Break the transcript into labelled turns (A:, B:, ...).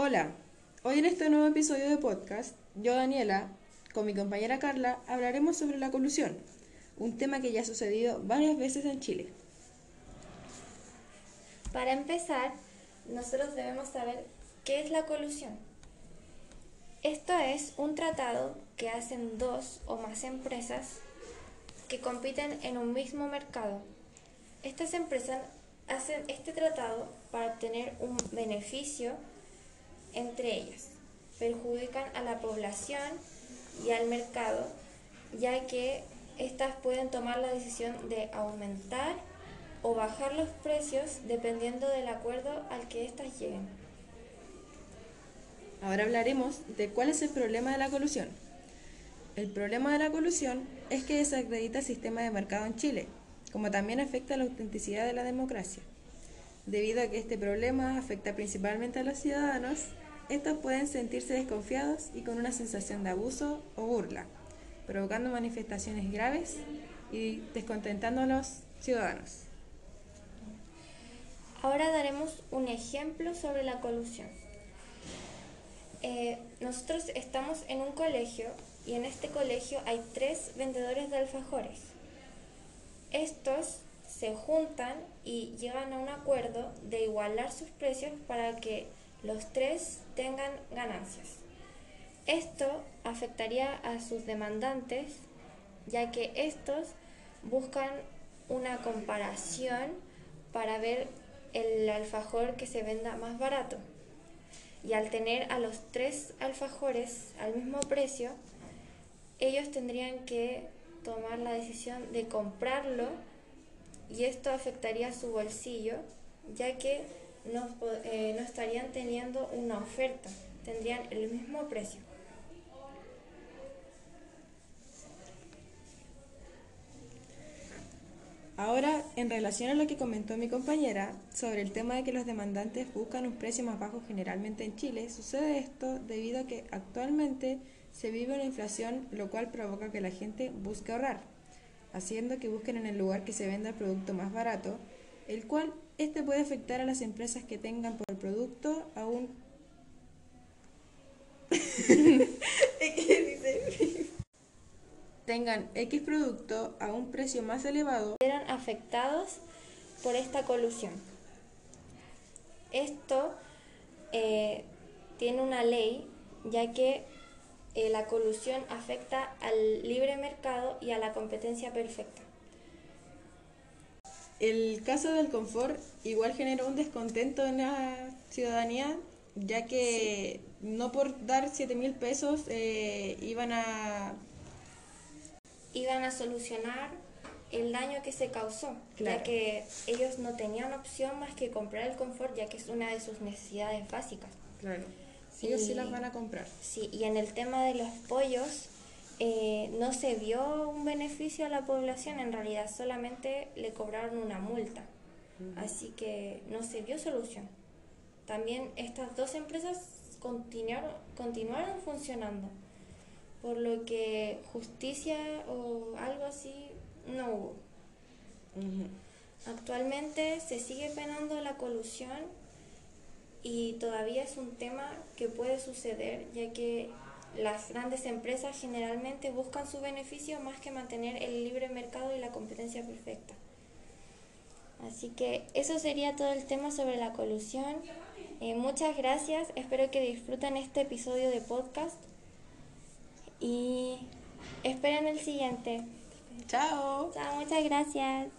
A: Hola, hoy en este nuevo episodio de podcast, yo Daniela, con mi compañera Carla, hablaremos sobre la colusión, un tema que ya ha sucedido varias veces en Chile.
B: Para empezar, nosotros debemos saber qué es la colusión. Esto es un tratado que hacen dos o más empresas que compiten en un mismo mercado. Estas empresas hacen este tratado para obtener un beneficio entre ellas. Perjudican a la población y al mercado, ya que éstas pueden tomar la decisión de aumentar o bajar los precios dependiendo del acuerdo al que éstas lleguen.
A: Ahora hablaremos de cuál es el problema de la colusión. El problema de la colusión es que desacredita el sistema de mercado en Chile, como también afecta la autenticidad de la democracia. Debido a que este problema afecta principalmente a los ciudadanos, estos pueden sentirse desconfiados y con una sensación de abuso o burla, provocando manifestaciones graves y descontentando a los ciudadanos.
B: Ahora daremos un ejemplo sobre la colusión. Eh, nosotros estamos en un colegio y en este colegio hay tres vendedores de alfajores. Estos se juntan y llegan a un acuerdo de igualar sus precios para que los tres tengan ganancias. Esto afectaría a sus demandantes ya que estos buscan una comparación para ver el alfajor que se venda más barato y al tener a los tres alfajores al mismo precio, ellos tendrían que tomar la decisión de comprarlo y esto afectaría su bolsillo, ya que no, eh, no estarían teniendo una oferta, tendrían el mismo precio.
A: Ahora, en relación a lo que comentó mi compañera sobre el tema de que los demandantes buscan un precio más bajo generalmente en Chile, sucede esto debido a que actualmente se vive una inflación, lo cual provoca que la gente busque ahorrar, haciendo que busquen en el lugar que se venda el producto más barato, el cual este puede afectar a las empresas que tengan por producto a un tengan X producto a un precio más elevado,
B: eran afectados por esta colusión. Esto eh, tiene una ley, ya que eh, la colusión afecta al libre mercado y a la competencia perfecta.
A: El caso del confort igual generó un descontento en la ciudadanía, ya que no por dar 7 mil pesos eh, iban a
B: iban a solucionar el daño que se causó, ya que ellos no tenían opción más que comprar el confort, ya que es una de sus necesidades básicas.
A: Claro. Sí o sí las van a comprar.
B: Sí, y en el tema de los pollos, eh, no se vio un beneficio a la población, en realidad solamente le cobraron una multa. Así que no se vio solución. También estas dos empresas continuaron, continuaron funcionando por lo que justicia o algo así no hubo. Actualmente se sigue penando la colusión y todavía es un tema que puede suceder ya que las grandes empresas generalmente buscan su beneficio más que mantener el libre mercado y la competencia perfecta. Así que eso sería todo el tema sobre la colusión. Eh, muchas gracias, espero que disfruten este episodio de podcast y esperen el siguiente.
A: Chao.
B: Chao, muchas gracias.